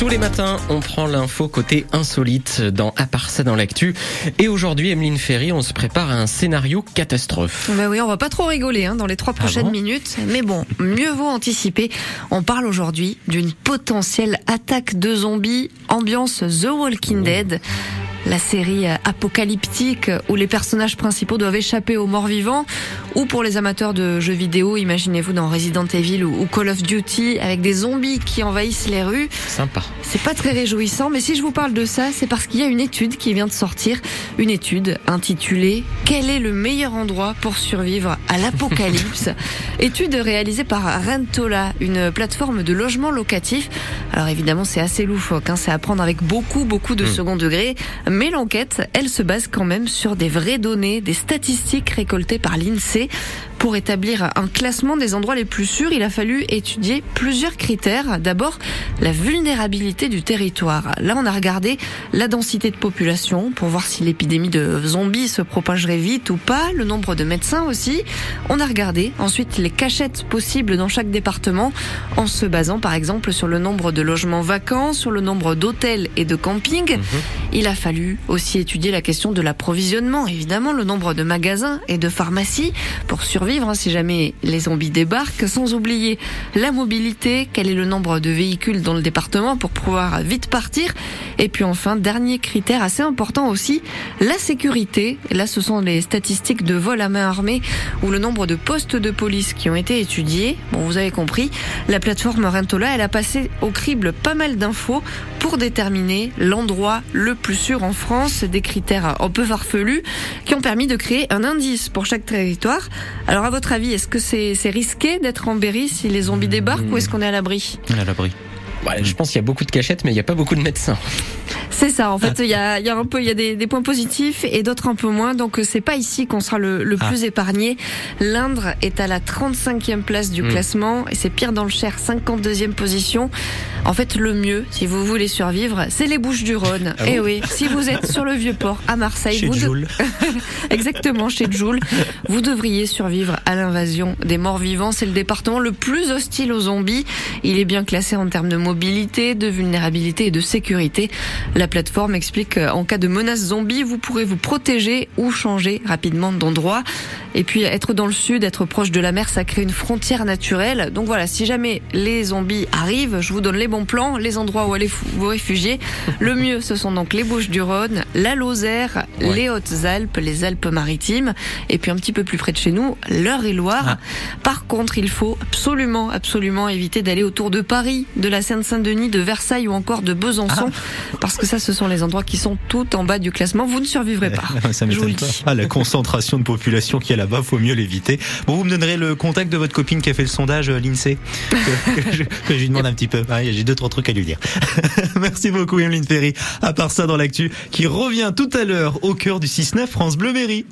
Tous les matins, on prend l'info côté insolite dans À part ça dans l'actu. Et aujourd'hui, Emeline Ferry, on se prépare à un scénario catastrophe. Bah oui, on va pas trop rigoler hein, dans les trois prochaines bon minutes. Mais bon, mieux vaut anticiper. On parle aujourd'hui d'une potentielle attaque de zombies, ambiance The Walking Dead. La série apocalyptique où les personnages principaux doivent échapper aux morts vivants ou pour les amateurs de jeux vidéo, imaginez-vous dans Resident Evil ou Call of Duty avec des zombies qui envahissent les rues. Sympa. C'est pas très réjouissant, mais si je vous parle de ça, c'est parce qu'il y a une étude qui vient de sortir, une étude intitulée Quel est le meilleur endroit pour survivre à l'apocalypse? Étude réalisée par Rentola, une plateforme de logement locatif. Alors évidemment, c'est assez loufoque, hein, c'est à prendre avec beaucoup, beaucoup de second degré, mais l'enquête, elle se base quand même sur des vraies données, des statistiques récoltées par l'INSEE. Pour établir un classement des endroits les plus sûrs, il a fallu étudier plusieurs critères. D'abord, la vulnérabilité du territoire. Là, on a regardé la densité de population pour voir si l'épidémie de zombies se propagerait vite ou pas, le nombre de médecins aussi. On a regardé ensuite les cachettes possibles dans chaque département en se basant par exemple sur le nombre de logements vacants, sur le nombre d'hôtels et de campings. Il a fallu aussi étudier la question de l'approvisionnement, évidemment, le nombre de magasins et de pharmacies pour survivre hein, si jamais les zombies débarquent, sans oublier la mobilité, quel est le nombre de véhicules dans le département pour pouvoir vite partir. Et puis enfin, dernier critère assez important aussi, la sécurité. Là, ce sont les statistiques de vol à main armée ou le nombre de postes de police qui ont été étudiés. Bon, vous avez compris, la plateforme Rentola, elle a passé au crible pas mal d'infos pour déterminer l'endroit le plus sûr en France, des critères un peu farfelus qui ont permis de créer un indice pour chaque territoire. Alors à votre avis, est-ce que c'est risqué d'être en Berry si les zombies débarquent ou est-ce qu'on est à l'abri? À l'abri. Ouais, je pense qu'il y a beaucoup de cachettes, mais il n'y a pas beaucoup de médecins. C'est ça. En fait, il y a, y a un peu, il y a des, des points positifs et d'autres un peu moins. Donc, euh, c'est pas ici qu'on sera le, le plus épargné. L'Indre est à la 35e place du Mm. classement et c'est pire dans le Cher, 52e position. En fait, le mieux, si vous voulez survivre, c'est les Bouches du Rhône. Ah et bon oui, si vous êtes sur le Vieux-Port à Marseille, Chez vous de-. Exactement, chez Joule. Vous devriez survivre à l'invasion des morts vivants. C'est le département le plus hostile aux zombies. Il est bien classé en termes de mobilité, de vulnérabilité et de sécurité. La plateforme explique qu'en cas de menace zombie, vous pourrez vous protéger ou changer rapidement d'endroit. Et puis être dans le sud, être proche de la mer, ça crée une frontière naturelle. Donc voilà, si jamais les zombies arrivent, je vous donne les bons plans, les endroits où aller vous réfugier. Le mieux, ce sont donc les Bouches-du-Rhône, la Lozère, Ouais. les Hautes-Alpes, les Alpes-Maritimes, et puis un petit peu plus près de chez nous, l'Eure-et-Loire. Ah. Par contre, il faut absolument, absolument éviter d'aller autour de Paris, de la Seine-Saint-Denis, de Versailles ou encore de Besançon, parce que ça, ce sont les endroits qui sont tout en bas du classement. Vous ne survivrez pas. Ça Je vous le dis. Ah, la concentration de population qu'il y a là-bas, faut mieux l'éviter. Bon, vous me donnerez le contact de votre copine qui a fait le sondage, euh, l'INSEE, que, que je, que je lui demande un petit peu. Ouais, J'ai deux, trois trucs à lui dire. Merci beaucoup, Emeline Ferry. À part ça, dans l'actu, qui revient tout à l'heure au cœur du 6-9 France Bleu Berry.